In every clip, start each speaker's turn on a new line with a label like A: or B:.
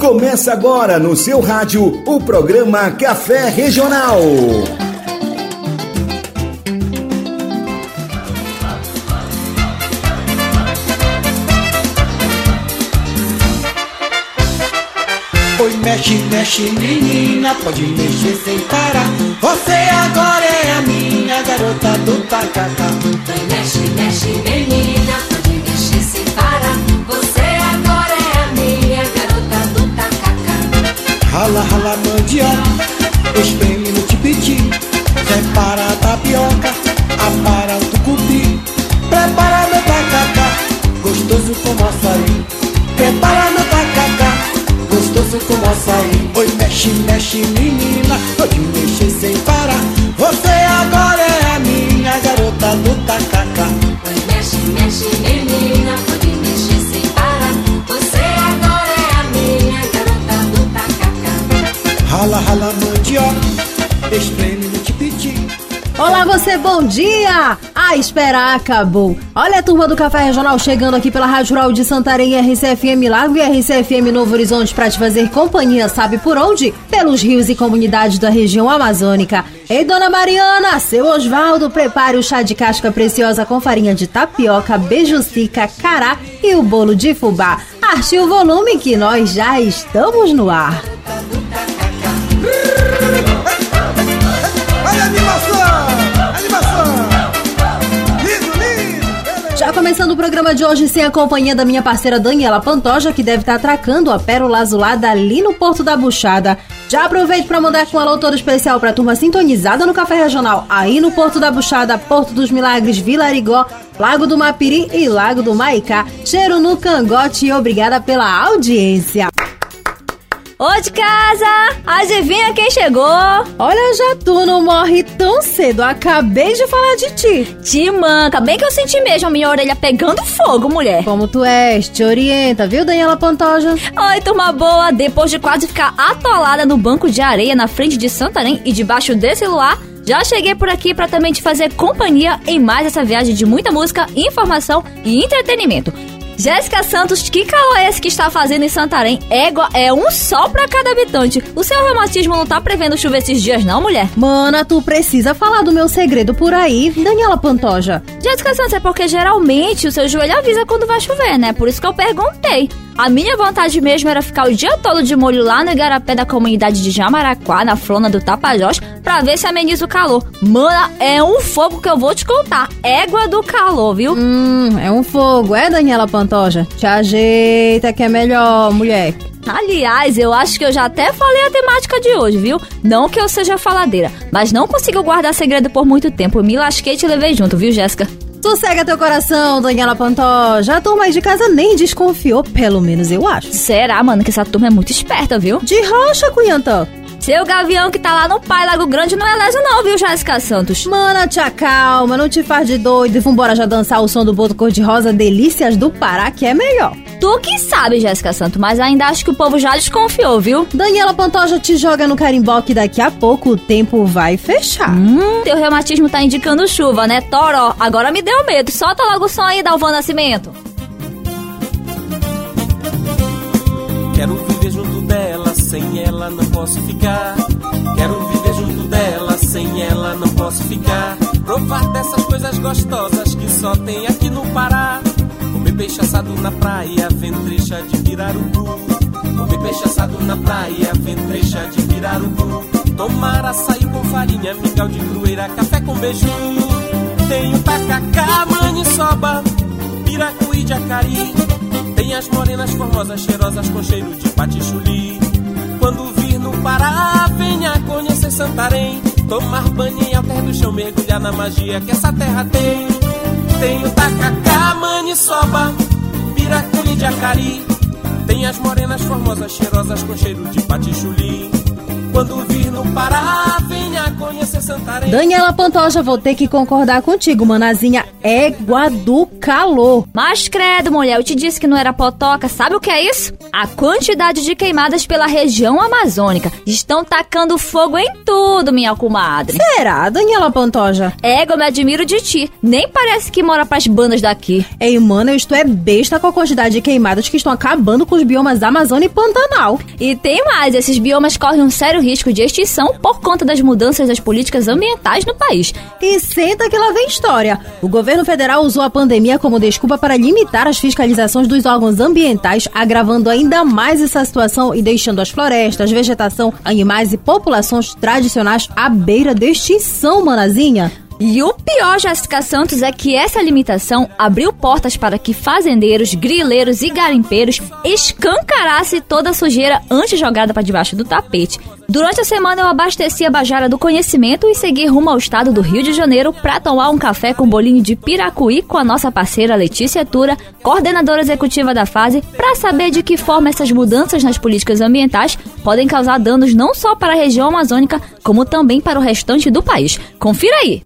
A: Começa agora no seu rádio o programa Café Regional.
B: Oi, mexe, mexe, menina, pode mexer sem parar. Você agora é a minha garota do tacacá.
C: Oi, mexe, mexe, menina,
B: Rala, rala, mandioca, espreme no tipiti. Separa a tapioca, apara o tucupi. Prepara meu tacacá, gostoso como açaí. Prepara meu tacacá, gostoso como açaí. Oi, mexe, mexe, menina, pode mexer sem parar. Você agora é a minha garota do tacacá.
C: Você,
D: bom dia! A espera acabou. Olha a turma do Café Regional chegando aqui pela Rádio Rural de Santarém, RCFM Lago e RCFM Novo Horizonte para te fazer companhia, sabe por onde? Pelos rios e comunidades da região amazônica. Ei, dona Mariana, seu Osvaldo, prepare o chá de casca preciosa com farinha de tapioca, beijucica, cará e o bolo de fubá. Arte o volume que nós já estamos no ar. Já começando o programa de hoje sem a companhia da minha parceira Daniela Pantoja, que deve estar atracando a pérola azulada ali no Porto da Buchada. Já aproveito para mandar com um alô todo especial para a turma sintonizada no Café Regional, aí no Porto da Buchada, Porto dos Milagres, Vila Arigó, Lago do Mapiri e Lago do Maicá. Cheiro no cangote e obrigada pela audiência.
E: Ô de casa! Adivinha quem chegou?
D: Olha, já tu não morre tão cedo, acabei de falar de ti.
E: Te manca, bem que eu senti mesmo a minha orelha pegando fogo, mulher.
D: Como tu és, te orienta, viu, Daniela Pantoja?
E: Oi, turma boa! Depois de quase ficar atolada no banco de areia na frente de Santarém e debaixo desse luar, já cheguei por aqui para também te fazer companhia em mais essa viagem de muita música, informação e entretenimento. Jéssica Santos, que calor é esse que está fazendo em Santarém? Égua é um sol para cada habitante. O seu reumatismo não tá prevendo chuva esses dias, não, mulher?
D: Mana, tu precisa falar do meu segredo por aí, Daniela Pantoja.
E: Jéssica Santos, é porque geralmente o seu joelho avisa quando vai chover, né? Por isso que eu perguntei. A minha vontade mesmo era ficar o dia todo de molho lá no igarapé da comunidade de Jamaraquá, na flona do Tapajós, pra ver se ameniza o calor. Mana, é um fogo que eu vou te contar. Égua do calor, viu?
D: Hum, é um fogo, é, Daniela Pantoja? Te ajeita que é melhor, mulher.
E: Aliás, eu acho que eu já até falei a temática de hoje, viu? Não que eu seja faladeira, mas não consigo guardar segredo por muito tempo. Me lasquei e te levei junto, viu, Jéssica?
D: Sossega teu coração, Daniela Pantoja. A turma aí de casa nem desconfiou, pelo menos eu acho.
E: Será, mano, que essa turma é muito esperta, viu?
D: De rocha, Cunhantã.
E: Seu gavião que tá lá no Pai Lago Grande não é leso não, viu, Jéssica Santos?
D: Mana, te acalma, não te faz de doido e vambora já dançar o som do boto cor-de-rosa Delícias do Pará, que é melhor.
E: Tu que sabe, Jéssica Santos, mas ainda acho que o povo já desconfiou, viu?
D: Daniela Pantoja te joga no carimbó que daqui a pouco o tempo vai fechar.
E: Hum, teu reumatismo tá indicando chuva, né, Toró? Agora me deu medo. Solta logo o som aí, Dalvan Nascimento.
F: Quero viver junto dela, sem ela não posso ficar. Quero viver junto dela, sem ela não posso ficar. Provar dessas coisas gostosas que só tem aqui no Pará. Comer peixe assado na praia, ventrecha de pirarucu. Comer peixe assado na praia, ventrecha de pirarucu. Tomar açaí com farinha, mingau de crueira, café com beiju. Tenho tacacá, maniçoba, piracu e jacari. Tem as morenas formosas, cheirosas com cheiro de patichuli. Quando vir no Pará, venha conhecer Santarém. Tomar banho em alter do chão, mergulhar na magia que essa terra tem. Tem o tacacá, maniçoba, piraculi de acari. Tem as morenas formosas, cheirosas com cheiro de patichuli. Quando vir no Pará, venha conhecer Santarém.
D: Daniela Pantoja, vou ter que concordar contigo, manazinha. Égua do calor.
E: Mas credo, mulher, eu te disse que não era potoca. Sabe o que é isso? A quantidade de queimadas pela região amazônica. Estão tacando fogo em tudo, minha comadre.
D: Será, Daniela Pantoja?
E: Égua, eu me admiro de ti. Nem parece que mora pras bandas daqui.
D: Ei, mano, isto é besta com a quantidade de queimadas que estão acabando com os biomas da Amazônia e Pantanal.
E: E tem mais, esses biomas correm um sério risco de extinção por conta das mudanças das políticas ambientais no país.
D: E senta que lá vem história. O governo federal usou a pandemia como desculpa para limitar as fiscalizações dos órgãos ambientais, agravando ainda mais essa situação e deixando as florestas, vegetação, animais e populações tradicionais à beira de extinção, manazinha.
E: E o pior, Jéssica Santos, é que essa limitação abriu portas para que fazendeiros, grileiros e garimpeiros escancarassem toda a sujeira antes jogada para debaixo do tapete. Durante a semana eu abasteci a Bajara do Conhecimento e segui rumo ao estado do Rio de Janeiro para tomar um café com bolinho de piracuí com a nossa parceira Letícia Tura, coordenadora executiva da fase, para saber de que forma essas mudanças nas políticas ambientais podem causar danos não só para a região amazônica, como também para o restante do país. Confira aí!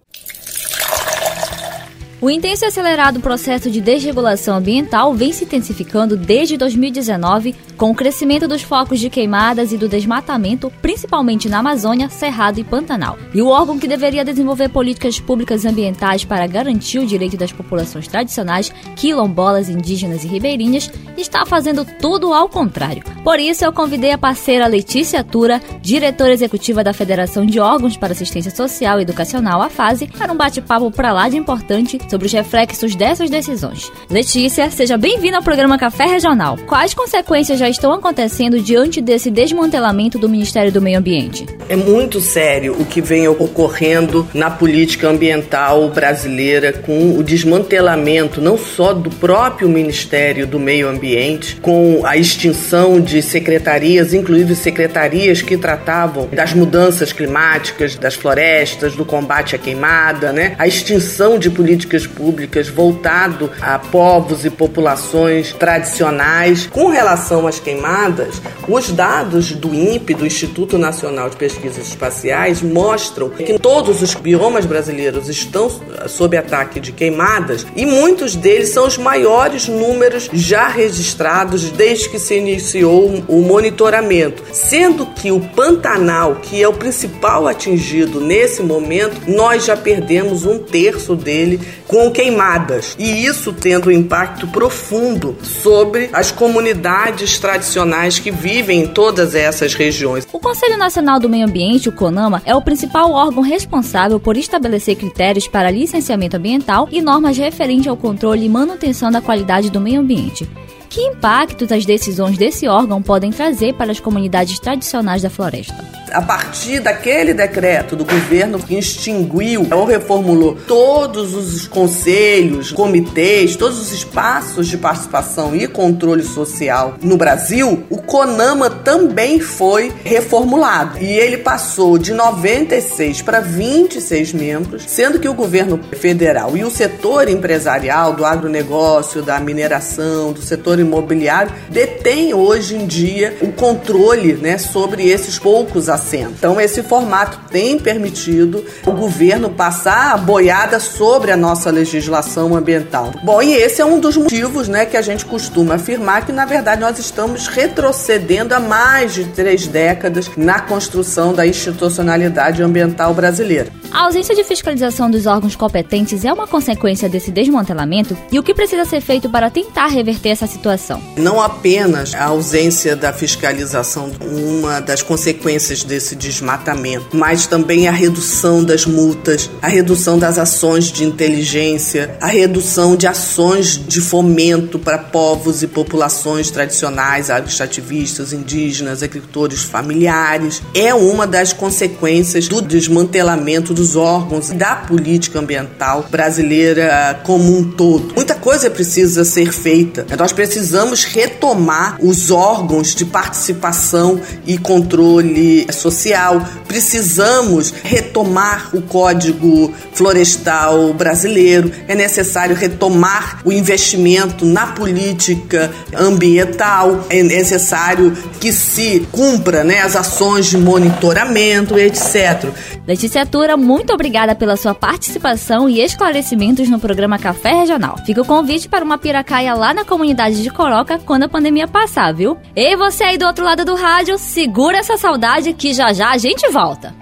E: O intenso e acelerado processo de desregulação ambiental vem se intensificando desde 2019, com o crescimento dos focos de queimadas e do desmatamento, principalmente na Amazônia, Cerrado e Pantanal. E o órgão que deveria desenvolver políticas públicas ambientais para garantir o direito das populações tradicionais, quilombolas, indígenas e ribeirinhas, está fazendo tudo ao contrário. Por isso, eu convidei a parceira Letícia Tura, diretora executiva da Federação de Órgãos para Assistência Social e Educacional, a FASE, para um bate-papo para lá de importante sobre os reflexos dessas decisões. Letícia, seja bem-vinda ao programa Café Regional. Quais consequências já estão acontecendo diante desse desmantelamento do Ministério do Meio Ambiente?
G: É muito sério o que vem ocorrendo na política ambiental brasileira com o desmantelamento não só do próprio Ministério do Meio Ambiente, com a extinção de secretarias, inclusive secretarias que tratavam das mudanças climáticas, das florestas, do combate à queimada, né? A extinção de políticas públicas voltado a povos e populações tradicionais. Com relação às queimadas, os dados do INPE, do Instituto Nacional de Pesquisas Espaciais, mostram que todos os biomas brasileiros estão sob ataque de queimadas e muitos deles são os maiores números já registrados desde que se iniciou o monitoramento, sendo que o Pantanal, que é o principal atingido nesse momento, nós já perdemos um terço dele com queimadas e isso tendo um impacto profundo sobre as comunidades tradicionais que vivem em todas essas regiões.
E: O Conselho Nacional do Meio Ambiente, o CONAMA, é o principal órgão responsável por estabelecer critérios para licenciamento ambiental e normas referentes ao controle e manutenção da qualidade do meio ambiente. Que impactos as decisões desse órgão podem trazer para as comunidades tradicionais da floresta?
G: A partir daquele decreto do governo que extinguiu ou reformulou todos os conselhos, comitês, todos os espaços de participação e controle social no Brasil, o CONAMA também foi reformulado. E ele passou de 96 para 26 membros, sendo que o governo federal e o setor empresarial do agronegócio, da mineração, do setor imobiliário detêm hoje em dia o controle né, sobre esses poucos Então, esse formato tem permitido o governo passar a boiada sobre a nossa legislação ambiental. Bom, e esse é um dos motivos né, que a gente costuma afirmar que, na verdade, nós estamos retrocedendo há mais de três décadas na construção da institucionalidade ambiental brasileira.
E: A ausência de fiscalização dos órgãos competentes é uma consequência desse desmantelamento e o que precisa ser feito para tentar reverter essa situação?
G: Não apenas a ausência da fiscalização, uma das consequências desse desmatamento, mas também a redução das multas, a redução das ações de inteligência, a redução de ações de fomento para povos e populações tradicionais, extrativistas, indígenas, agricultores familiares. É uma das consequências do desmantelamento dos órgãos da política ambiental brasileira como um todo. Muita coisa precisa ser feita. Nós precisamos retomar os órgãos de participação e controle social. Precisamos retomar o Código Florestal brasileiro. É necessário retomar o investimento na política ambiental. É necessário que se cumpra né, as ações de monitoramento, etc.
E: Letícia Tura, muito obrigada pela sua participação e esclarecimentos no programa Café Regional. Fica o convite para uma piracaia lá na comunidade de Coroca quando a pandemia passar, viu? E você aí do outro lado do rádio, segura essa saudade que já já a gente volta.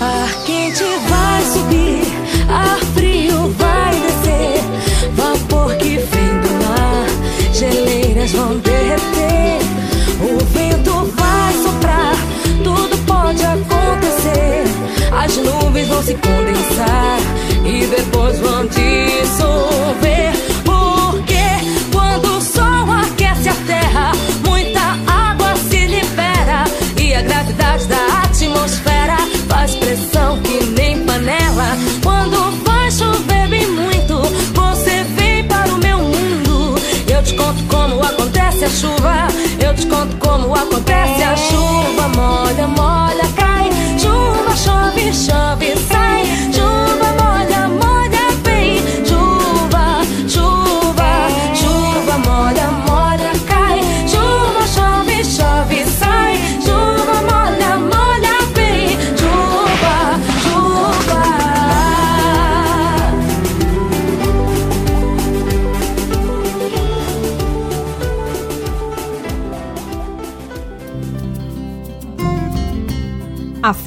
H: Ar quente vai subir, ar frio vai descer. Vapor que vem do mar, geleiras vão derreter. O vento vai soprar, tudo pode acontecer. As nuvens vão se condensar e depois vão dissolver.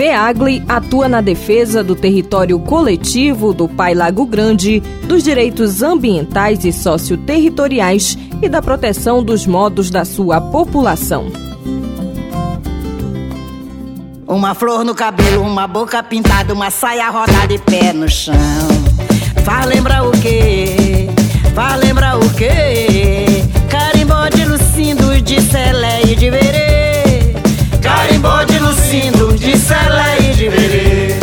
H: A
I: FEAGLE atua na defesa do território coletivo do Pai Lago Grande, dos direitos ambientais e socioterritoriais e da proteção dos modos da sua população.
J: Uma flor no cabelo, uma boca pintada, uma saia rodada e pé no chão. Faz lembrar o quê? Faz lembrar o quê? Carimbó de Lucindo, de Celé e de Verê. Carimbó de Lucindo, de Celé e de Verê.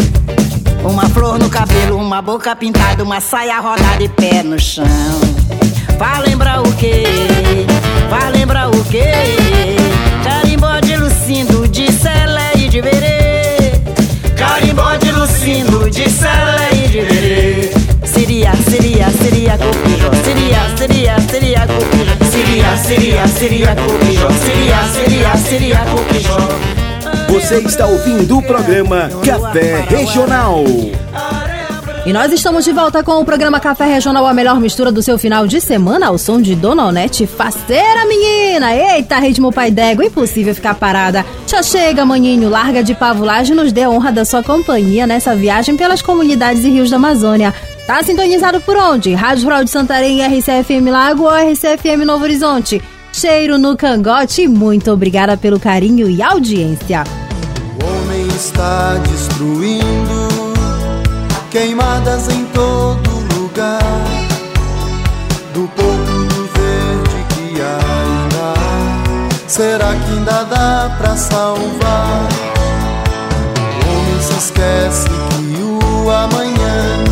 J: Uma flor no cabelo, uma boca pintada, uma saia rodada e pé no chão. Faz lembrar o quê? Faz lembrar o quê? Carimbó de Lucindo, de Celé e de Verê. Carimbó de Lucindo, de Celé e de Verê. Seria, seria, seria copijó. Seria, seria, seria copijó. Seria, seria, seria copijó. Seria, seria, seria copijó.
A: Você está ouvindo o programa Café Regional.
D: E nós estamos de volta com o programa Café Regional, a melhor mistura do seu final de semana, ao som de Dona Onete, faceira menina! Eita, ritmo pai d'égua, impossível ficar parada. Já chega, maninho, larga de pavulagem e nos dê a honra da sua companhia nessa viagem pelas comunidades e rios da Amazônia. Tá sintonizado por onde? Rádio Rural de Santarém, RCFM Lago ou RCFM Novo Horizonte? Cheiro no cangote muito obrigada pelo carinho e audiência.
B: Está destruindo queimadas em todo lugar. Do pouco do verde que ainda há, será que ainda dá pra salvar? O homem se esquece que o amanhã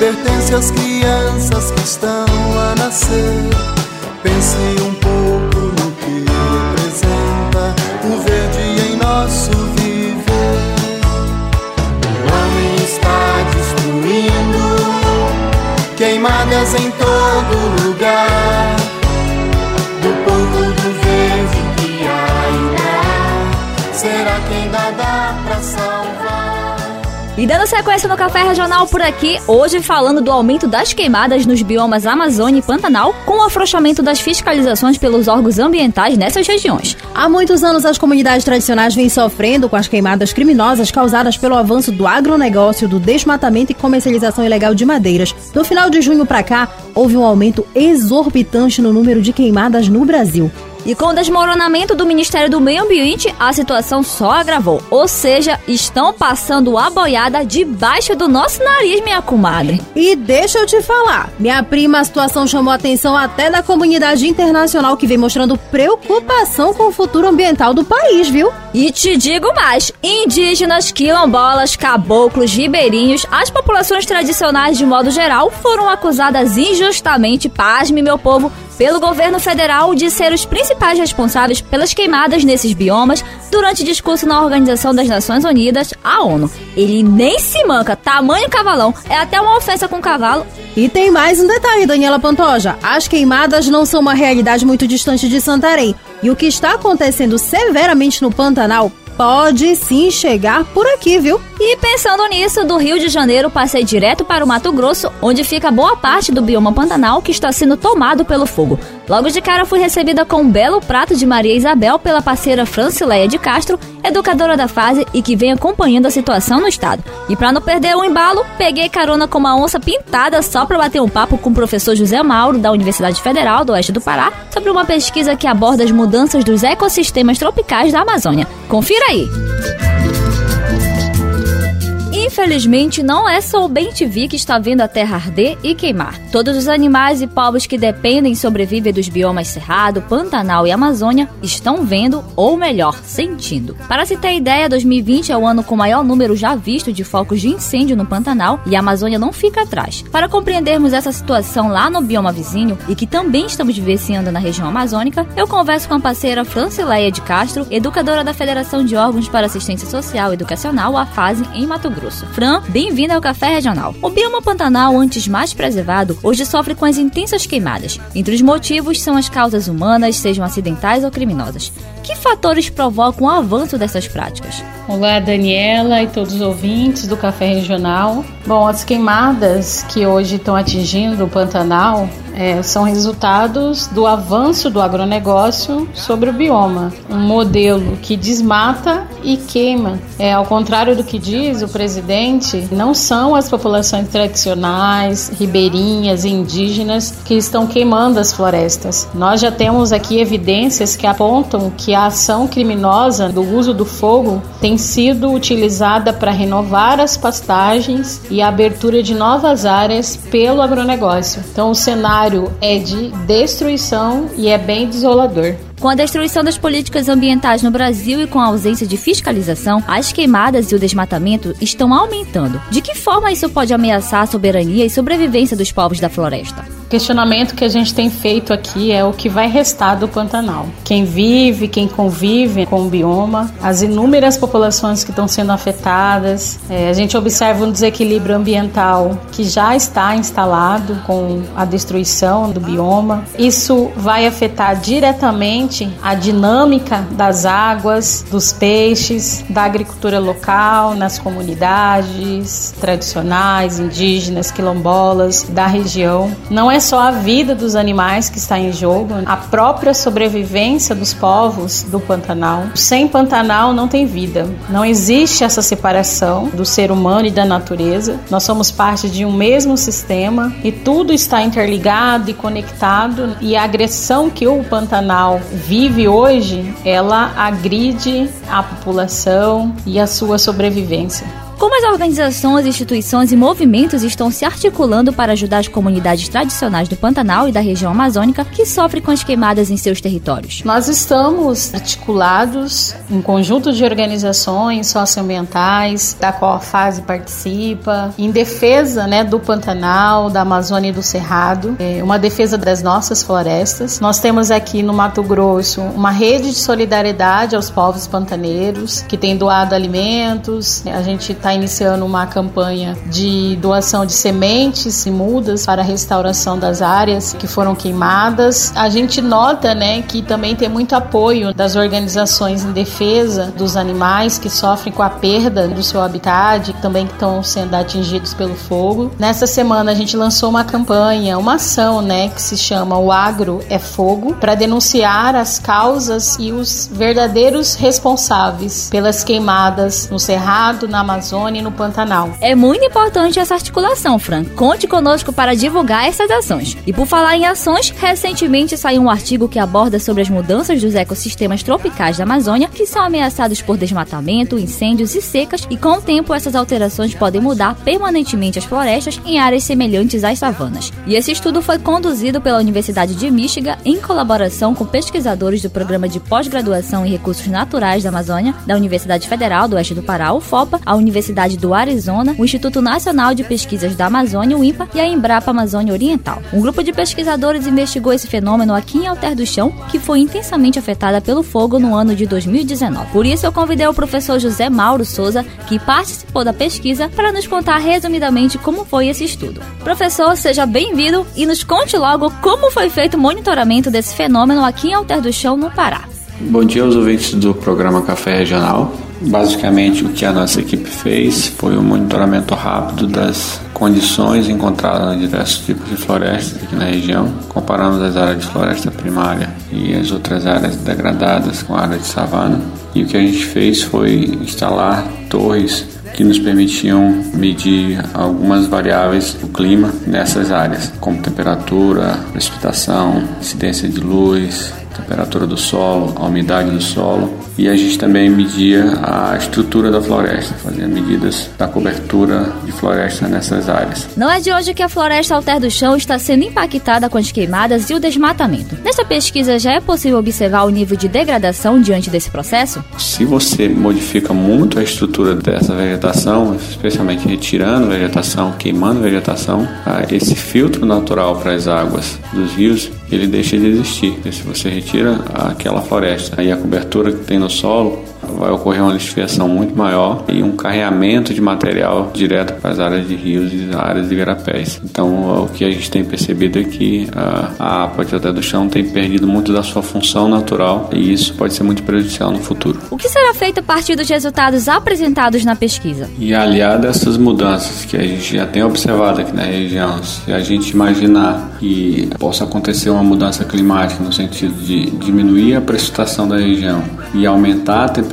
B: pertence às crianças que estão a nascer. Pense um pouco em todo lugar.
E: E dando sequência no Café Regional por aqui, hoje falando do aumento das queimadas nos biomas Amazônia e Pantanal, com o afrouxamento das fiscalizações pelos órgãos ambientais nessas regiões.
D: Há muitos anos, as comunidades tradicionais vêm sofrendo com as queimadas criminosas causadas pelo avanço do agronegócio, do desmatamento e comercialização ilegal de madeiras. Do final de junho para cá, houve um aumento exorbitante no número de queimadas no Brasil.
E: E com o desmoronamento do Ministério do Meio Ambiente, a situação só agravou. Ou seja, estão passando a boiada debaixo do nosso nariz, minha comadre.
D: E deixa eu te falar, minha prima, a situação chamou a atenção até da comunidade internacional que vem mostrando preocupação com o futuro ambiental do país, viu?
E: E te digo mais: indígenas, quilombolas, caboclos, ribeirinhos, as populações tradicionais de modo geral foram acusadas injustamente, pasme meu povo, pelo governo federal de ser os principais responsáveis pelas queimadas nesses biomas, durante discurso na Organização das Nações Unidas, a ONU. Ele nem se manca, tamanho cavalão, é até uma ofensa com cavalo.
D: E tem mais um detalhe, Daniela Pantoja. As queimadas não são uma realidade muito distante de Santarém. E o que está acontecendo severamente no Pantanal pode sim chegar por aqui, viu?
E: E pensando nisso, do Rio de Janeiro passei direto para o Mato Grosso, onde fica boa parte do bioma Pantanal que está sendo tomado pelo fogo. Logo de cara fui recebida com um belo prato de Maria Isabel pela parceira Francileia de Castro, educadora da fase e que vem acompanhando a situação no estado. E para não perder o embalo, peguei carona com uma onça pintada só para bater um papo com o professor José Mauro da Universidade Federal do Oeste do Pará sobre uma pesquisa que aborda as mudanças dos ecossistemas tropicais da Amazônia. Confira aí! Infelizmente, não é só o bem-te-vi que está vendo a terra arder e queimar. Todos os animais e povos que dependem e sobrevivem dos biomas Cerrado, Pantanal e Amazônia estão vendo, ou melhor, sentindo. Para se ter ideia, 2020 é o ano com maior número já visto de focos de incêndio no Pantanal e a Amazônia não fica atrás. Para compreendermos essa situação lá no bioma vizinho e que também estamos vivenciando na região amazônica, eu converso com a parceira Francileia de Castro, educadora da Federação de Órgãos para Assistência Social e Educacional, a FASE, em Mato Grosso. Fran, bem-vinda ao Café Regional. O bioma Pantanal, antes mais preservado, hoje sofre com as intensas queimadas. Entre os motivos são as causas humanas, sejam acidentais ou criminosas. Que fatores provocam o avanço dessas práticas?
K: Olá, Daniela e todos os ouvintes do Café Regional. Bom, as queimadas que hoje estão atingindo o Pantanal é, são resultados do avanço do agronegócio sobre o bioma. Um modelo que desmata e queima. É, ao contrário do que diz o presidente, não são as populações tradicionais, ribeirinhas indígenas que estão queimando as florestas. Nós já temos aqui evidências que apontam que a ação criminosa do uso do fogo tem sido utilizada para renovar as pastagens e a abertura de novas áreas pelo agronegócio. Então, o cenário é de destruição e é bem desolador.
E: Com a destruição das políticas ambientais no Brasil e com a ausência de fiscalização, as queimadas e o desmatamento estão aumentando. De que forma isso pode ameaçar a soberania e sobrevivência dos povos da floresta?
K: Questionamento que a gente tem feito aqui é o que vai restar do Pantanal. Quem vive, quem convive com o bioma, as inúmeras populações que estão sendo afetadas. É, a gente observa um desequilíbrio ambiental que já está instalado com a destruição do bioma. Isso vai afetar diretamente a dinâmica das águas, dos peixes, da agricultura local, nas comunidades tradicionais, indígenas, quilombolas da região. Não é só a vida dos animais que está em jogo, a própria sobrevivência dos povos do Pantanal. Sem Pantanal não tem vida. Não existe essa separação do ser humano e da natureza. Nós somos parte de um mesmo sistema e tudo está interligado e conectado e a agressão que o Pantanal vive hoje, ela agride a população e a sua sobrevivência.
E: Como as organizações, instituições e movimentos estão se articulando para ajudar as comunidades tradicionais do Pantanal e da região amazônica que sofrem com as queimadas em seus territórios?
K: Nós estamos articulados em conjunto de organizações socioambientais, da qual a FASE participa, em defesa né, do Pantanal, da Amazônia e do Cerrado, é uma defesa das nossas florestas. Nós temos aqui no Mato Grosso uma rede de solidariedade aos povos pantaneiros que tem doado alimentos. A gente está iniciando uma campanha de doação de sementes e mudas para a restauração das áreas que foram queimadas. A gente nota, né, que também tem muito apoio das organizações em defesa dos animais que sofrem com a perda do seu habitat, também que estão sendo atingidos pelo fogo. Nessa semana a gente lançou uma campanha, uma ação, né, que se chama O Agro é Fogo, para denunciar as causas e os verdadeiros responsáveis pelas queimadas no Cerrado, na Amazônia no Pantanal.
E: É muito importante essa articulação, Fran. Conte conosco para divulgar essas ações. E por falar em ações, recentemente saiu um artigo que aborda sobre as mudanças dos ecossistemas tropicais da Amazônia, que são ameaçados por desmatamento, incêndios e secas, e com o tempo essas alterações podem mudar permanentemente as florestas em áreas semelhantes às savanas. E esse estudo foi conduzido pela Universidade de Michigan em colaboração com pesquisadores do Programa de Pós-Graduação em Recursos Naturais da Amazônia, da Universidade Federal do Oeste do Pará, UFOPA, a Universidade Universidade do Arizona, o Instituto Nacional de Pesquisas da Amazônia, o INPA, e a Embrapa Amazônia Oriental. Um grupo de pesquisadores investigou esse fenômeno aqui em Alter do Chão, que foi intensamente afetada pelo fogo no ano de 2019. Por isso, eu convidei o professor José Mauro Souza, que participou da pesquisa, para nos contar resumidamente como foi esse estudo. Professor, seja bem-vindo e nos conte logo como foi feito o monitoramento desse fenômeno aqui em Alter do Chão, no Pará.
L: Bom dia aos ouvintes do programa Café Regional. Basicamente, o que a nossa equipe fez foi um monitoramento rápido das condições encontradas em diversos tipos de florestas aqui na região, comparando as áreas de floresta primária e as outras áreas degradadas com a área de savana. E o que a gente fez foi instalar torres que nos permitiam medir algumas variáveis do clima nessas áreas, como temperatura, precipitação, incidência de luz, temperatura do solo, a umidade do solo. E a gente também media a estrutura da floresta, fazia medidas da cobertura de floresta nessas áreas.
E: Não é de hoje que a floresta alter do chão está sendo impactada com as queimadas e o desmatamento. Nessa pesquisa já é possível observar o nível de degradação diante desse processo?
L: Se você modifica muito a estrutura dessa vegetação, especialmente retirando vegetação, queimando vegetação, ah, esse filtro natural para as águas dos rios ele deixa de existir. E se você retira aquela floresta aí a cobertura que tem no solo, vai ocorrer uma lixiviação muito maior e um carreamento de material direto para as áreas de rios e áreas de garapés. Então, o que a gente tem percebido é que a, APA de até do chão tem perdido muito da sua função natural e isso pode ser muito prejudicial no futuro.
E: O que será feito a partir dos resultados apresentados na pesquisa?
L: E aliado a essas mudanças que a gente já tem observado aqui na região, se a gente imaginar que possa acontecer uma mudança climática no sentido de diminuir a precipitação da região e aumentar a temperatura,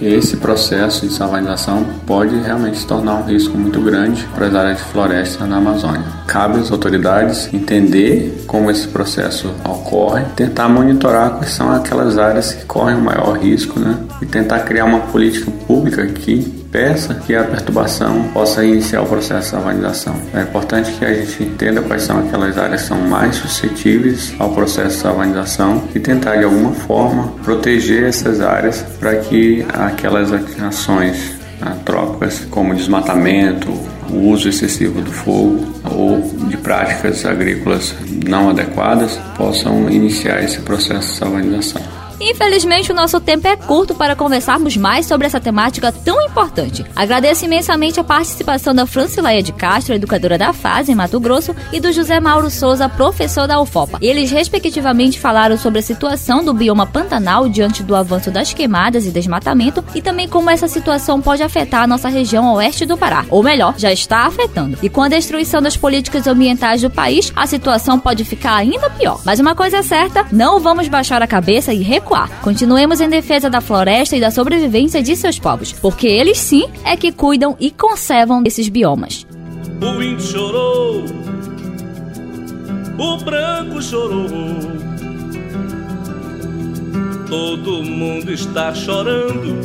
L: esse processo de salinização pode realmente se tornar um risco muito grande para as áreas de floresta na Amazônia. Cabe às autoridades entender como esse processo ocorre, tentar monitorar quais são aquelas áreas que correm o maior risco, né? E tentar criar uma política pública que peça que a perturbação possa iniciar o processo de savanização. É importante que a gente entenda quais são aquelas áreas que são mais suscetíveis ao processo de savanização e tentar de alguma forma proteger essas áreas para que aquelas ações antrópicas como desmatamento, o uso excessivo do fogo ou de práticas agrícolas não adequadas possam iniciar esse processo de savanização.
E: Infelizmente, o nosso tempo é curto para conversarmos mais sobre essa temática tão importante. Agradeço imensamente a participação da Francileia de Castro, educadora da FASE em Mato Grosso, e do José Mauro Souza, professor da UFOPA. Eles, respectivamente, falaram sobre a situação do bioma Pantanal diante do avanço das queimadas e desmatamento e também como essa situação pode afetar a nossa região oeste do Pará. Ou melhor, já está afetando. E com a destruição das políticas ambientais do país, a situação pode ficar ainda pior. Mas uma coisa é certa, não vamos baixar a cabeça e recuar recuar. Continuemos em defesa da floresta e da sobrevivência de seus povos, porque eles sim é que cuidam e conservam esses biomas.
M: O índio chorou, o branco chorou. Todo mundo está chorando,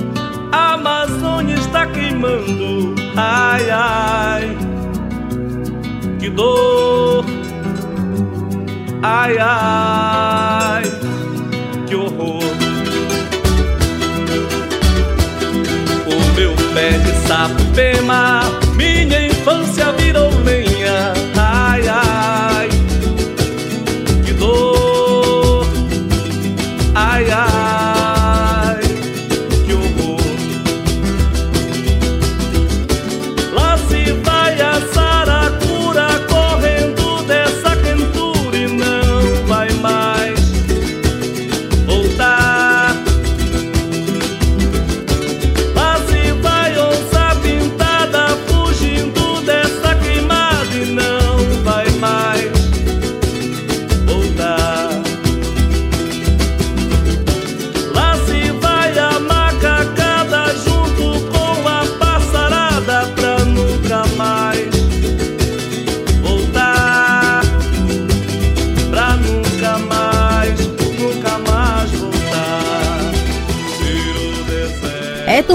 M: a Amazônia está queimando. Ai, ai, que dor. Ai, ai que horror. O meu pé de sapo pema, minha infância virou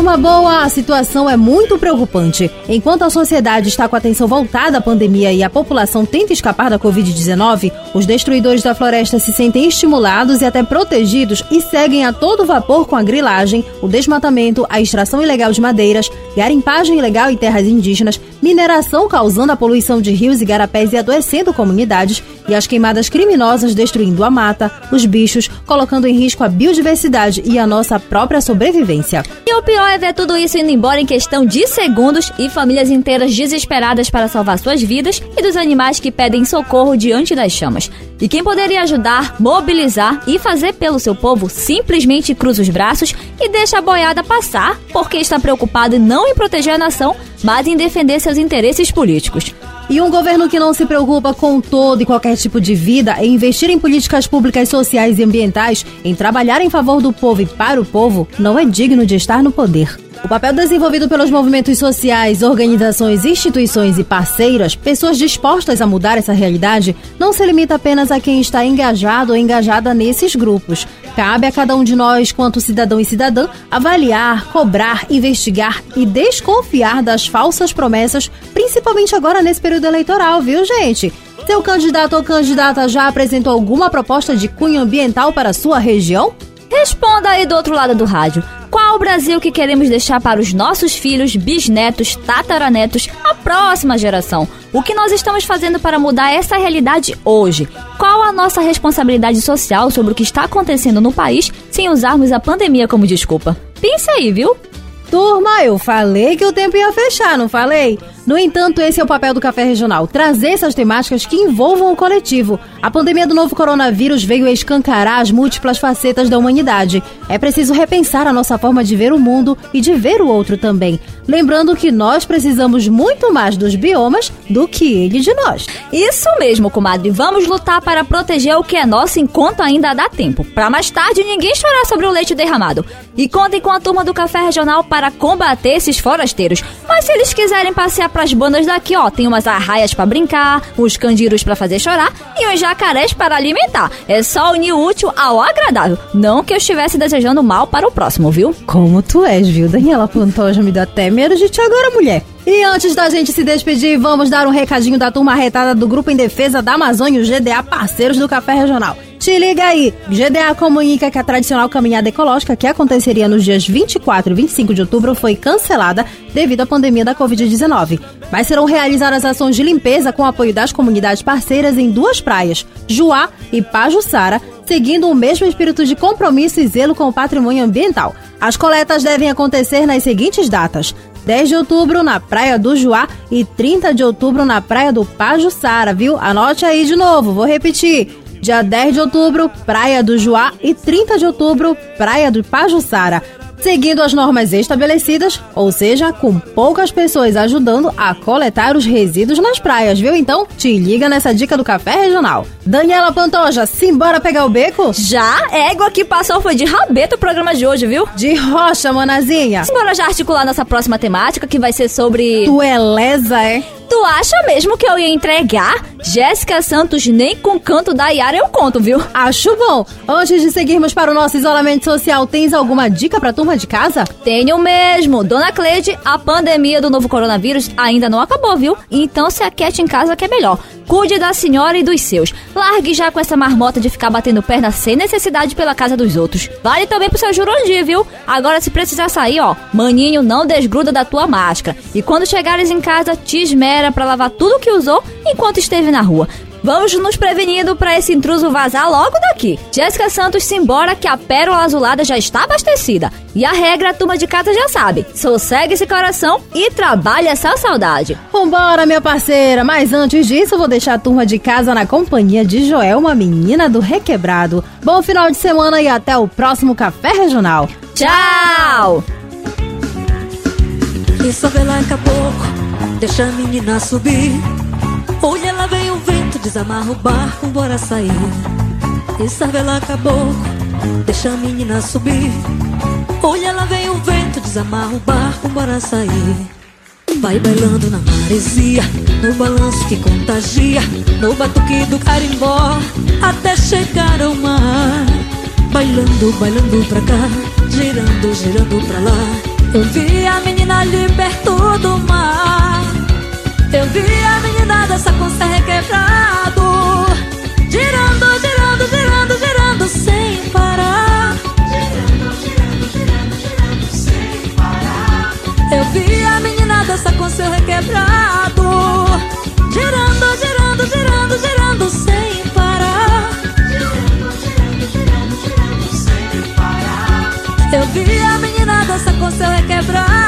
D: turma boa, a situação é muito preocupante. Enquanto a sociedade está com a atenção voltada à pandemia e a população tenta escapar da Covid-19, os destruidores da floresta se sentem estimulados e até protegidos e seguem a todo vapor com a grilagem, o desmatamento, a extração ilegal de madeiras, garimpagem ilegal em terras indígenas, mineração causando a poluição de rios e garapés e adoecendo comunidades, e as queimadas criminosas destruindo a mata, os bichos, colocando em risco a biodiversidade e a nossa própria sobrevivência.
E: E o pior é ver tudo isso indo embora em questão de segundos e famílias inteiras desesperadas para salvar suas vidas e dos animais que pedem socorro diante das chamas. E quem poderia ajudar, mobilizar e fazer pelo seu povo simplesmente cruza os braços e deixa a boiada passar porque está preocupado não em proteger a nação, mas em defender seus interesses políticos.
D: E um governo que não se preocupa com todo e qualquer tipo de vida, em investir em políticas públicas sociais e ambientais, em trabalhar em favor do povo e para o povo, não é digno de estar no poder. O papel desenvolvido pelos movimentos sociais, organizações, instituições e parceiras, pessoas dispostas a mudar essa realidade, não se limita apenas a quem está engajado ou engajada nesses grupos. Cabe a cada um de nós, quanto cidadão e cidadã, avaliar, cobrar, investigar e desconfiar das falsas promessas, principalmente agora nesse período eleitoral, viu, gente? Seu candidato ou candidata já apresentou alguma proposta de cunho ambiental para a sua região?
E: Responda aí do outro lado do rádio. Qual Brasil que queremos deixar para os nossos filhos, bisnetos, tataranetos, a próxima geração? O que nós estamos fazendo para mudar essa realidade hoje? Qual a nossa responsabilidade social sobre o que está acontecendo no país sem usarmos a pandemia como desculpa? Pense aí, viu?
D: Turma, eu falei que o tempo ia fechar, não falei? No entanto, esse é o papel do Café Regional: trazer essas temáticas que envolvam o coletivo. A pandemia do novo coronavírus veio a escancarar as múltiplas facetas da humanidade. É preciso repensar a nossa forma de ver o mundo e de ver o outro também. Lembrando que nós precisamos muito mais dos biomas do que ele de nós.
E: Isso mesmo, comadre. Vamos lutar para proteger o que é nosso enquanto ainda dá tempo. Para mais tarde ninguém chorar sobre o leite derramado. E contem com a turma do Café Regional para combater esses forasteiros. Mas se eles quiserem passear pras bandas daqui, ó, tem umas arraias para brincar, os candiros para fazer chorar e os jacarés para alimentar. É só unir o útil ao agradável. Não que eu estivesse desejando mal para o próximo, viu?
D: Como tu és, viu, Daniela Pantoja? Me dá até medo de ti agora, mulher. E antes da gente se despedir, vamos dar um recadinho da turma arretada do Grupo em Defesa da Amazônia, o GDA, parceiros do Café Regional. Te liga aí! GDA comunica que a tradicional caminhada ecológica que aconteceria nos dias 24 e 25 de outubro foi cancelada devido à pandemia da Covid-19. Mas serão realizadas ações de limpeza com apoio das comunidades parceiras em duas praias, Juá e Pajuçara, seguindo o mesmo espírito de compromisso e zelo com o patrimônio ambiental. As coletas devem acontecer nas seguintes datas: 10 de outubro na Praia do Juá e 30 de outubro na Praia do Pajuçara, viu? Anote aí de novo, vou repetir. Dia 10 de outubro, Praia do Juá e 30 de outubro, Praia do Pajuçara. Seguindo as normas estabelecidas, ou seja, com poucas pessoas ajudando a coletar os resíduos nas praias, viu? Então, te liga nessa dica do Café Regional. Daniela Pantoja, simbora pegar o beco?
E: Já? Égua que passou foi de rabeta o programa de hoje, viu?
D: De rocha, manazinha.
E: Simbora já articular nossa próxima temática, que vai ser sobre...
D: Tu é lesa, é?
E: Tu acha mesmo que eu ia entregar? Jéssica Santos, nem com canto da Yara eu conto, viu?
D: Acho bom. Antes de seguirmos para o nosso isolamento social, tens alguma dica pra turma de casa?
E: Tenho mesmo. Dona Cleide, a pandemia do novo coronavírus ainda não acabou, viu? Então se aquete em casa que é melhor. Cuide da senhora e dos seus. Largue já com essa marmota de ficar batendo perna sem necessidade pela casa dos outros. Vale também pro seu Jurandir, viu? Agora, se precisar sair, ó, maninho, não desgruda da tua máscara. E quando chegares em casa, te esmera pra lavar tudo que usou enquanto esteve na rua. Vamos nos prevenindo para esse intruso vazar logo daqui. Jéssica Santos, simbora que a pérola azulada já está abastecida. E a regra a turma de casa já sabe. Sossegue esse coração e trabalhe essa saudade.
D: Vambora, minha parceira! Mas antes disso, eu vou deixar a turma de casa na companhia de Joel, uma menina do Requebrado. Bom final de semana e até o próximo Café Regional.
E: Tchau!
H: Isso vela caboclo, deixa a menina subir. Olha, lá vem o vento, desamarra o barco, bora sair. Isso vela caboclo, deixa a menina subir. Olha, lá vem o vento, desamarra o barco, bora sair. Vai bailando na maresia, no balanço que contagia, no batuque do carimbó, até chegar ao mar. Bailando, bailando pra cá, girando, girando pra lá.
N: Eu vi a menina ali do mar. Eu vi a menina com seu requebrado. Girando, girando, girando, girando sem parar. Girando, girando, girando, girando sem parar. Eu vi a menina dançar com seu requebrado. Girando, girando, girando, girando sem parar. Girando, girando, girando, girando sem parar. Eu vi a menina dançar com seu requebrado.